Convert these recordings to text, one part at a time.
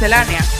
Miscelánea.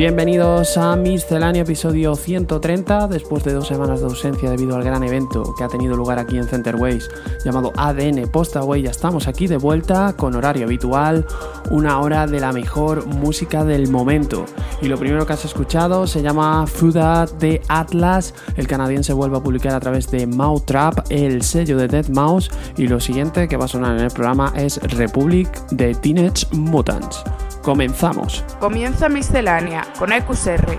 Bienvenidos a Misceláneo episodio 130, después de dos semanas de ausencia debido al gran evento que ha tenido lugar aquí en Centerways llamado ADN Postaway. Ya estamos aquí de vuelta con horario habitual, una hora de la mejor música del momento. Y lo primero que has escuchado se llama Fuda de Atlas. El canadiense vuelve a publicar a través de Trap, el sello de Dead Mouse. Y lo siguiente que va a sonar en el programa es Republic de Teenage Mutants. Comenzamos. Comienza Miscelánea con EQSR.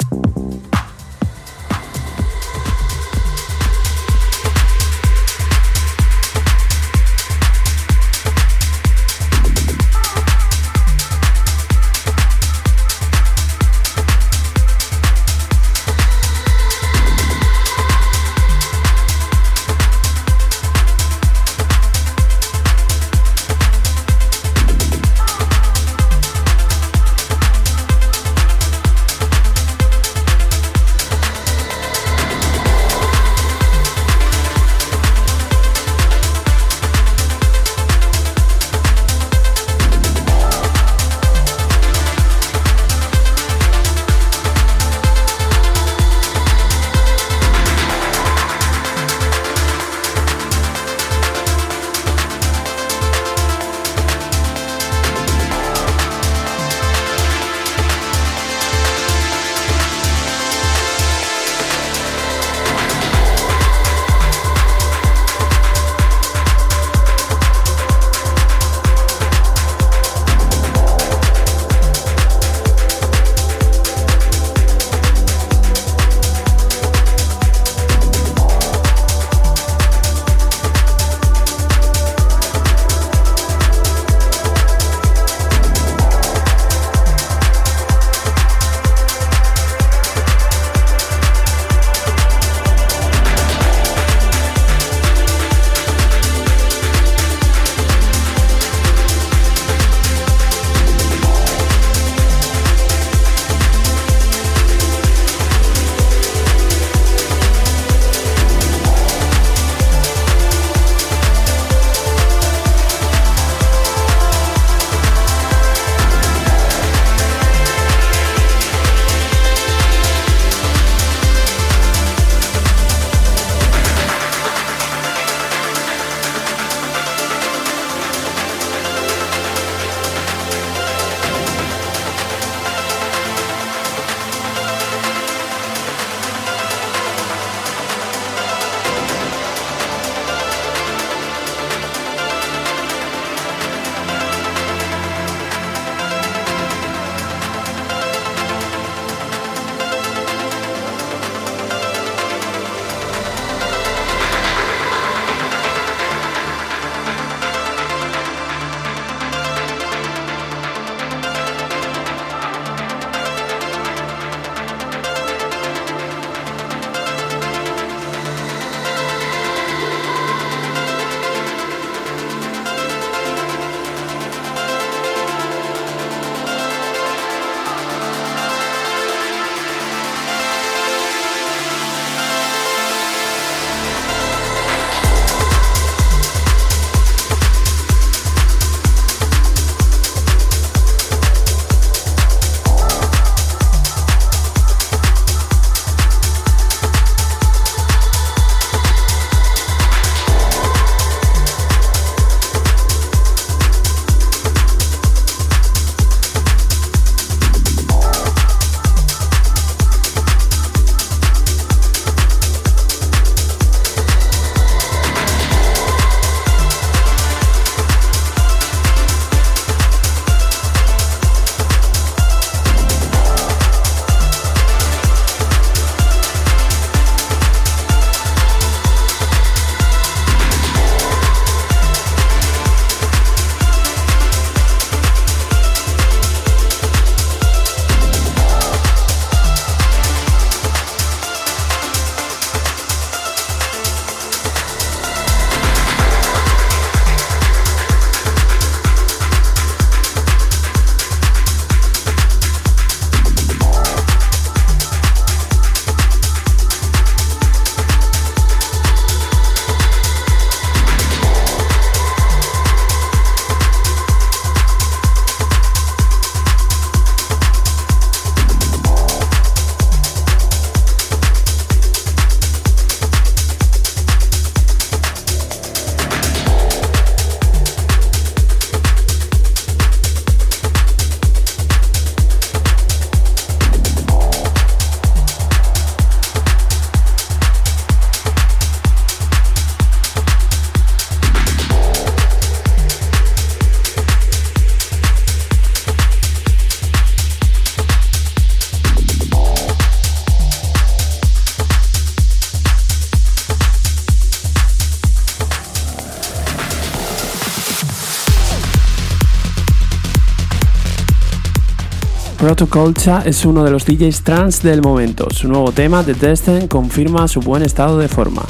Protoculture es uno de los DJs trans del momento. Su nuevo tema, The Destin, confirma su buen estado de forma.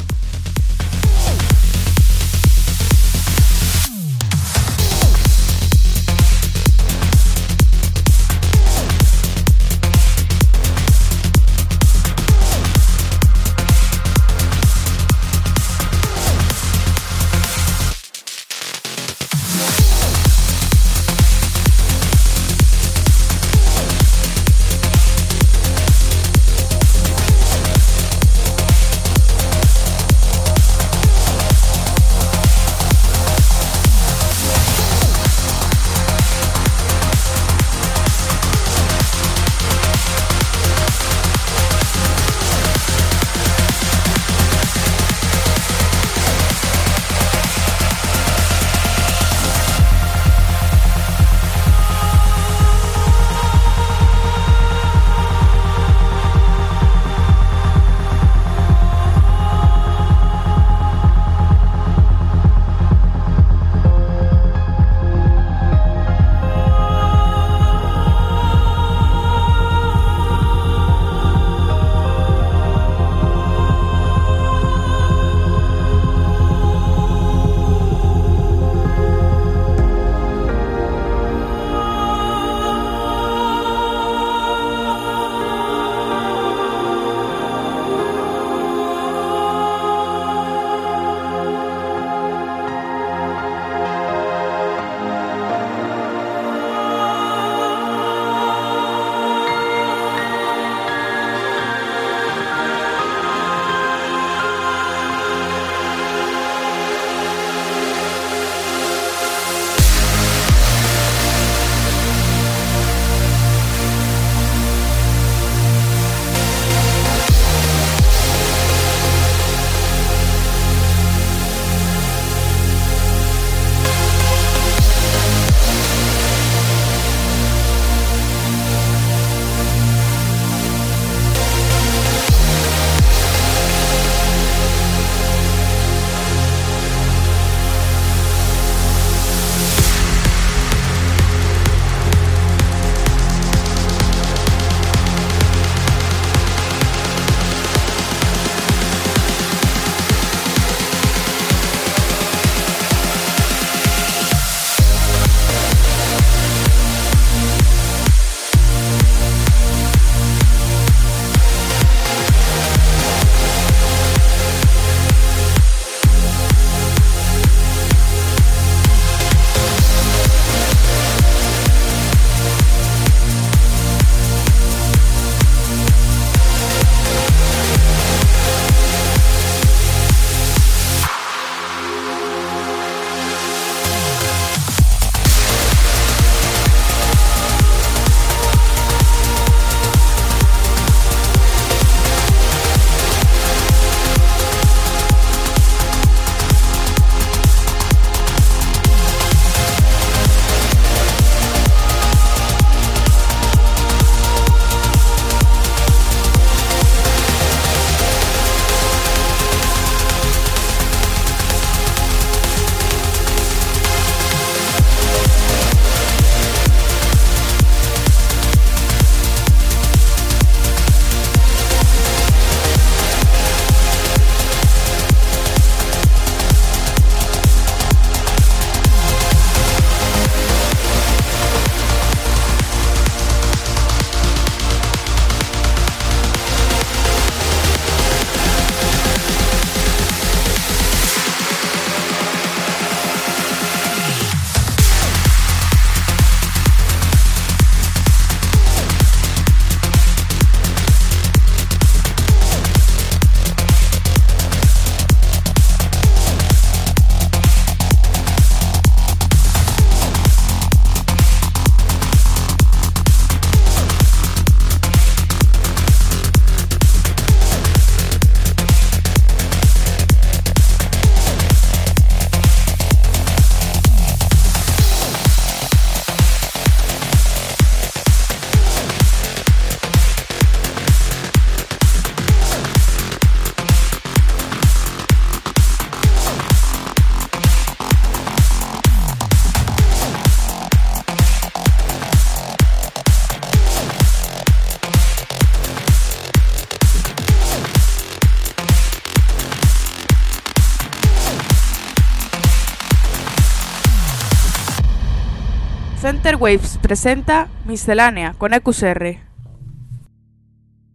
Center Waves presenta Miscelánea con EQSR.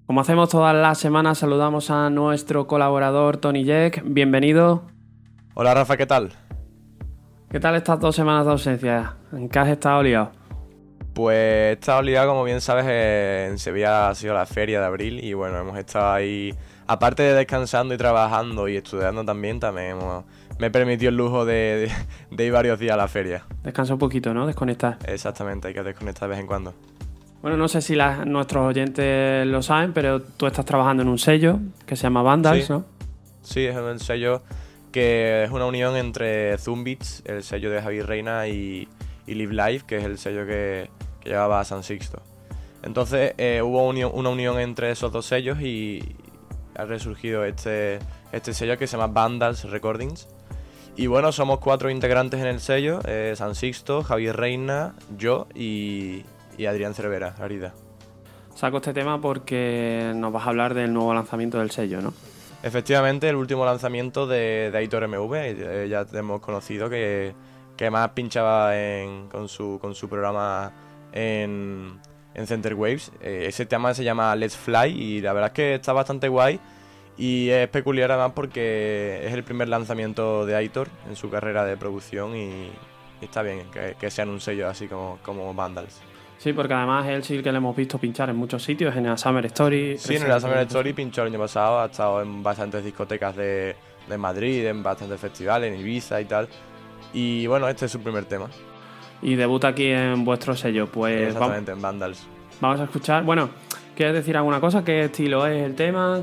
Como hacemos todas las semanas, saludamos a nuestro colaborador Tony Jack. Bienvenido. Hola Rafa, ¿qué tal? ¿Qué tal estas dos semanas de ausencia? ¿En qué has estado liado? Pues he estado liado, como bien sabes, en Sevilla ha sido la feria de abril y bueno, hemos estado ahí, aparte de descansando y trabajando y estudiando también, también hemos, me permitió el lujo de, de, de ir varios días a la feria. Descansa un poquito, ¿no? Desconectar. Exactamente, hay que desconectar de vez en cuando. Bueno, no sé si nuestros oyentes lo saben, pero tú estás trabajando en un sello que se llama Vandals, Sí. ¿no? Sí, es un sello que es una unión entre Zumbits, el sello de Javier Reina, y, y Live Life, que es el sello que, que llevaba a San Sixto. Entonces eh, hubo unión- una unión entre esos dos sellos y ha resurgido este, este sello que se llama Vandals Recordings. Y bueno, somos cuatro integrantes en el sello, eh, San Sixto, Javier Reina, yo y, y Adrián Cervera, Arida. Saco este tema porque nos vas a hablar del nuevo lanzamiento del sello, ¿no? Efectivamente, el último lanzamiento de, de Aitor MV, eh, ya hemos conocido que, que más pinchaba en- con, su, con su programa en, en Center Waves. Eh, ese tema se llama Let's Fly y la verdad es que está bastante guay y es peculiar además porque es el primer lanzamiento de Aitor en su carrera de producción y, y está bien que, que sea en un sello así como, como Vandals. Sí, porque además él sí que le hemos visto pinchar en muchos sitios, en la Summer Story. Sí, en la Summer Story pinchó el año pasado, ha estado en bastantes discotecas de, de Madrid, en bastantes festivales, en Ibiza y tal. Y bueno, este es su primer tema, Y debuta aquí en vuestro sello. Pues vamos, exactamente, en Vandals. vamos a escuchar. Bueno, ¿quieres decir alguna cosa? ¿Qué estilo es el tema?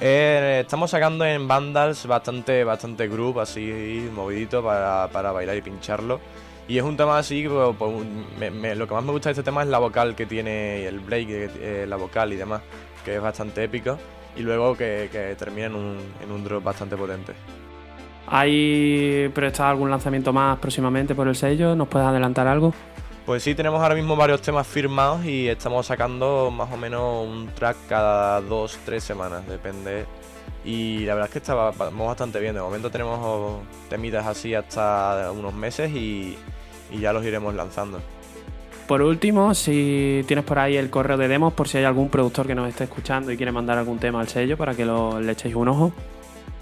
Eh, estamos sacando en Vandals bastante, bastante así movidito para, para bailar y pincharlo. Y es un tema así, pues, pues, lo que más me gusta de este tema es la vocal que tiene, el break, eh, la vocal y demás, que es bastante épico. Y luego que, que termina en un, un drop bastante potente. ¿Hay previsto algún lanzamiento más próximamente por el sello? ¿Nos puedes adelantar algo? Pues sí, tenemos ahora mismo varios temas firmados y estamos sacando más o menos un track cada dos, tres semanas, depende. Y la verdad es que está, vamos bastante bien. De momento tenemos temitas así hasta unos meses y, y ya los iremos lanzando. Por último, si tienes por ahí el correo de demos, por si hay algún productor que nos esté escuchando y quiere mandar algún tema al sello para que lo, le echéis un ojo.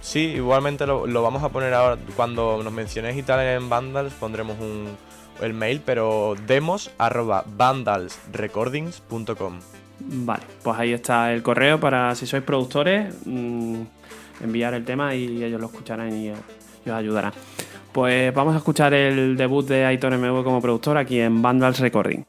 Sí, igualmente lo, lo vamos a poner ahora. Cuando nos mencionéis y tal en Vandals pondremos un, el mail, pero demos arroba vandalsrecordings.com. Vale, pues ahí está el correo para si sois productores, mm, enviar el tema y ellos lo escucharán y, y os ayudarán. Pues vamos a escuchar el debut de Aitor MV como productor aquí en Vandals Recording.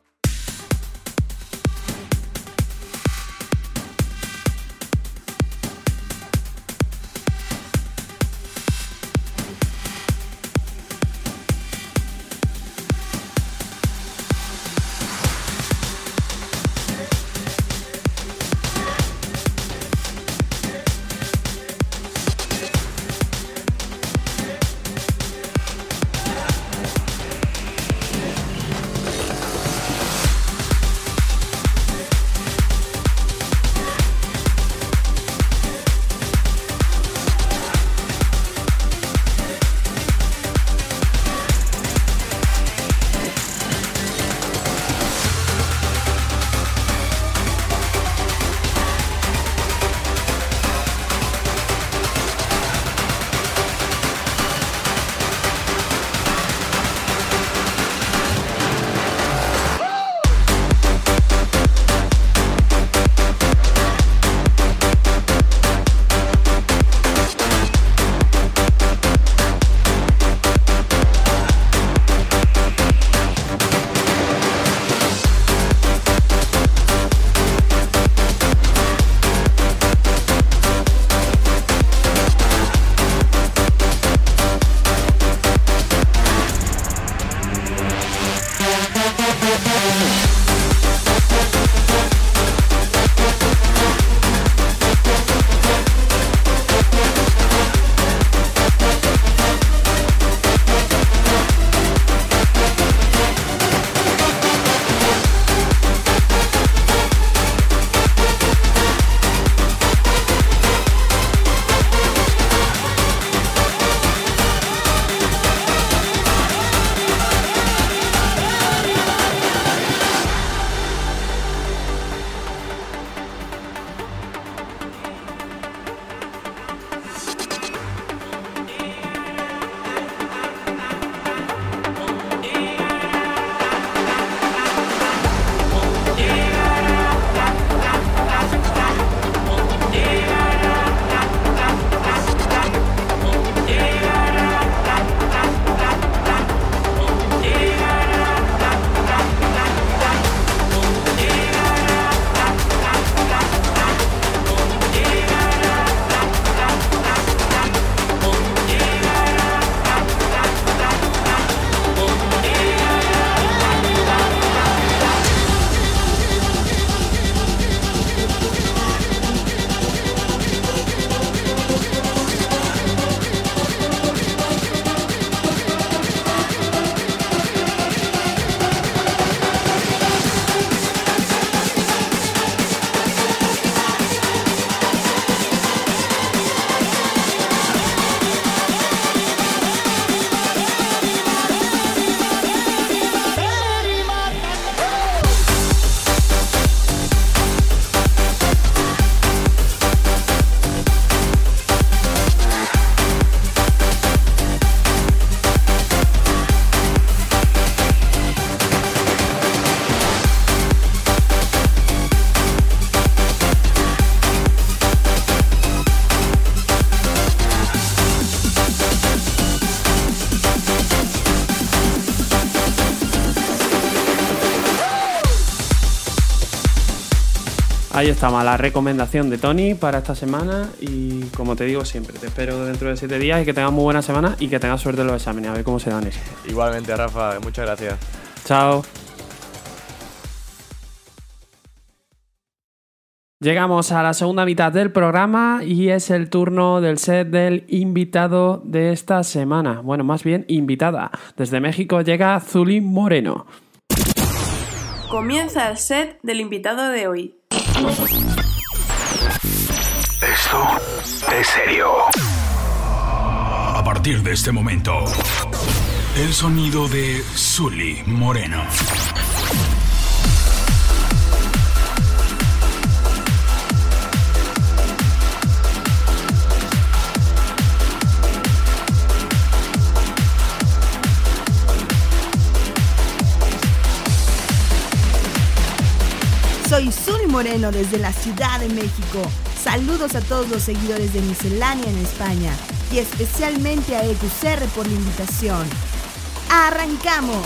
Ahí está la recomendación de Tony para esta semana y como te digo siempre, te espero dentro de siete días y que tengas muy buena semana y que tengas suerte en los exámenes, a ver cómo se dan eso. Igualmente, Rafa, muchas gracias. Chao. Llegamos a la segunda mitad del programa y es el turno del set del invitado de esta semana. Bueno, más bien invitada. Desde México llega Zuli Moreno. Comienza el set del invitado de hoy. Esto es serio. A partir de este momento, el sonido de Zully Moreno. Soy Zully Moreno desde la Ciudad de México. Saludos a todos los seguidores de Miscelánea en España y especialmente a EQCR por la invitación. ¡Arrancamos!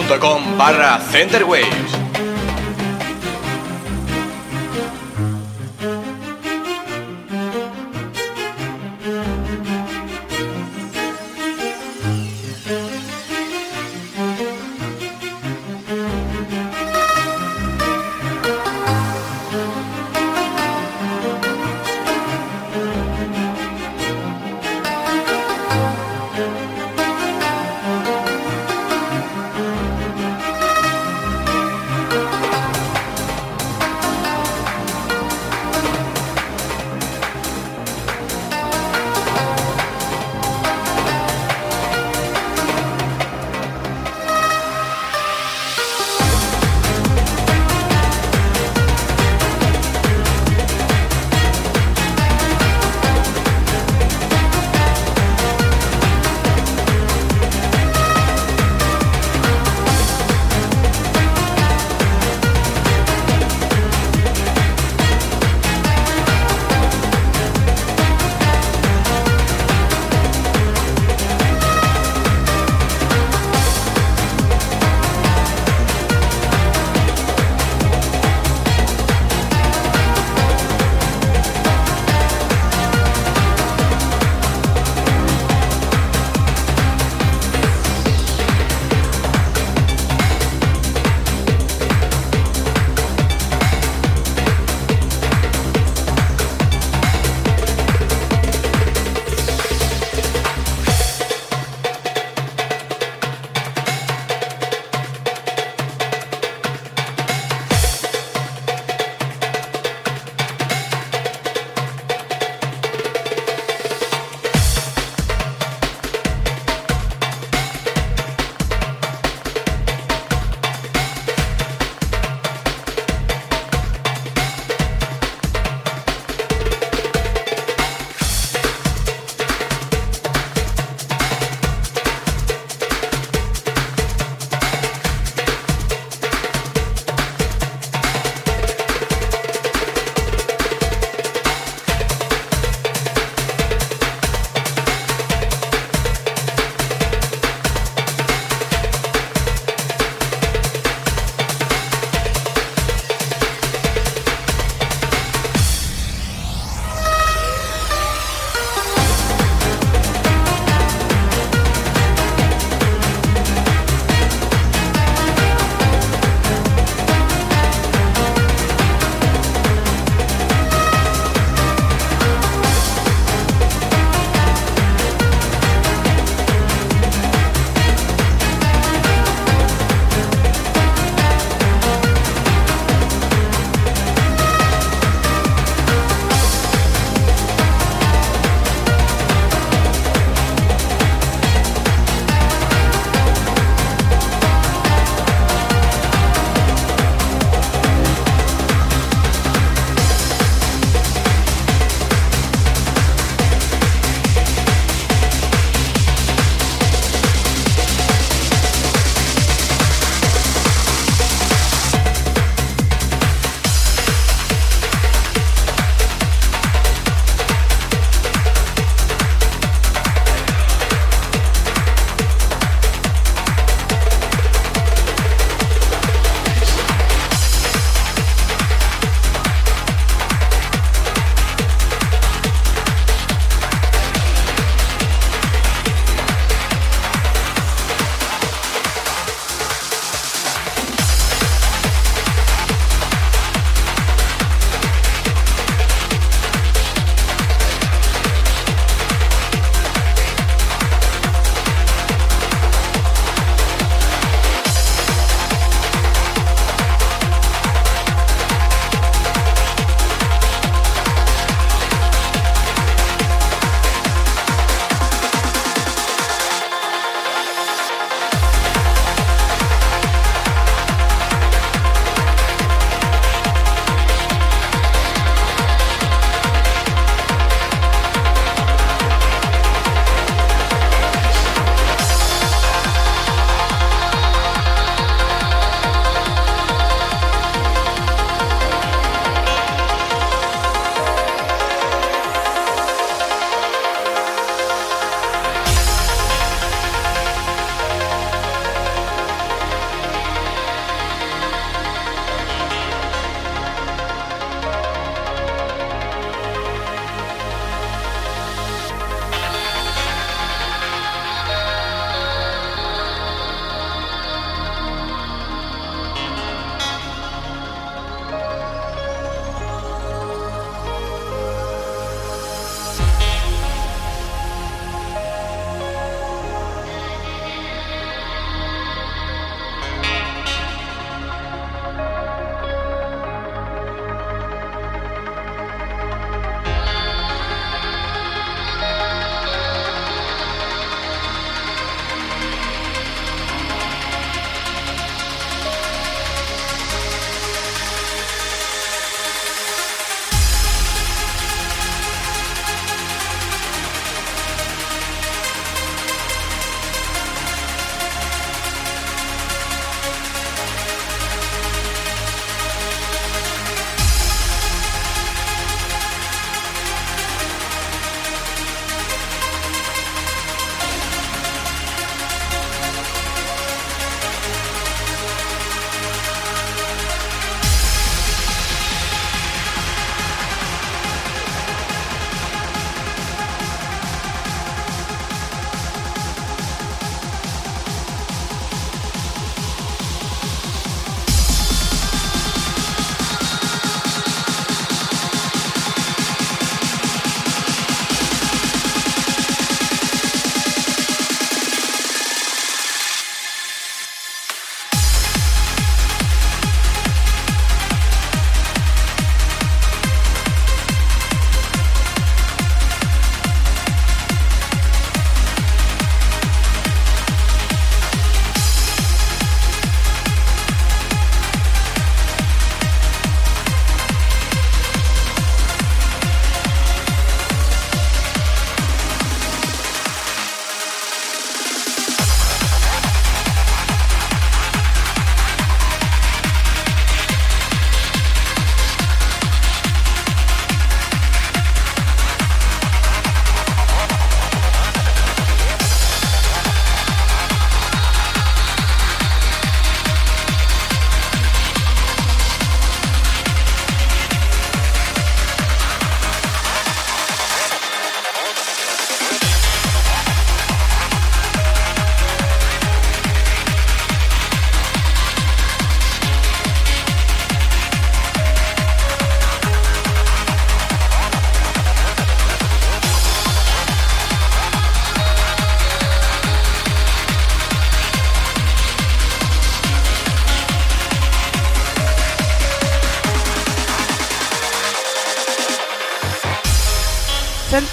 twitter.com barra centerwaves.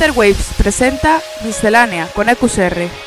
Center Waves presenta Miscelánea con EQSR.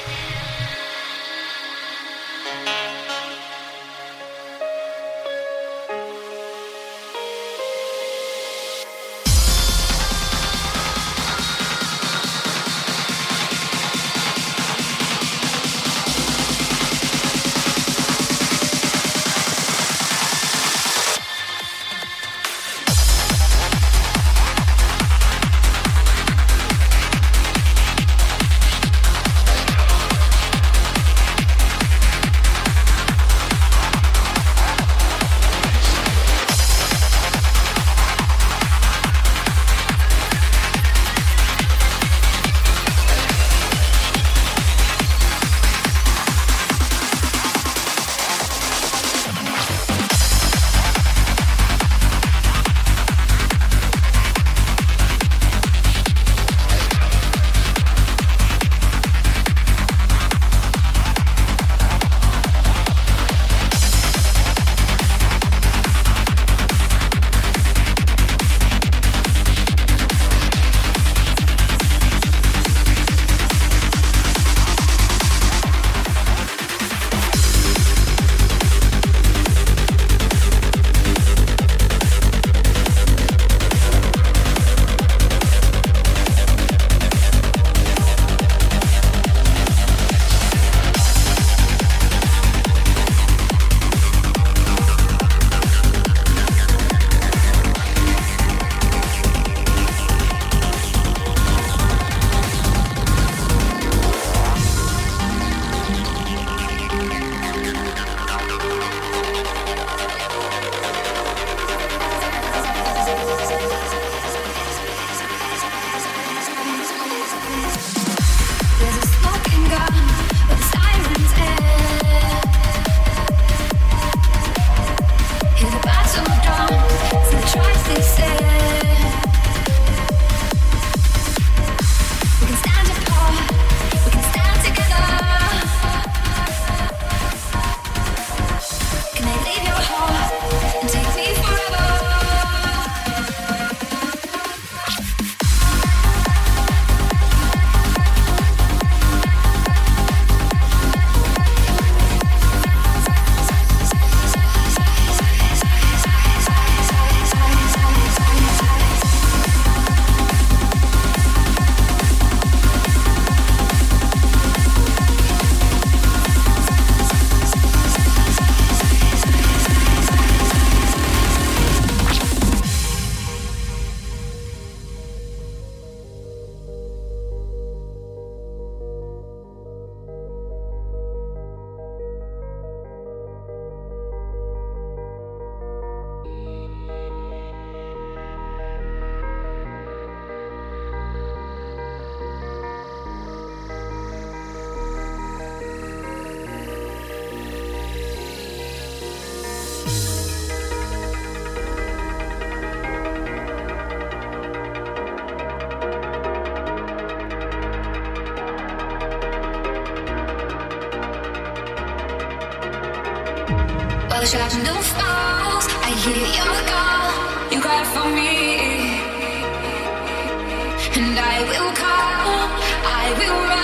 and I will come, I will run.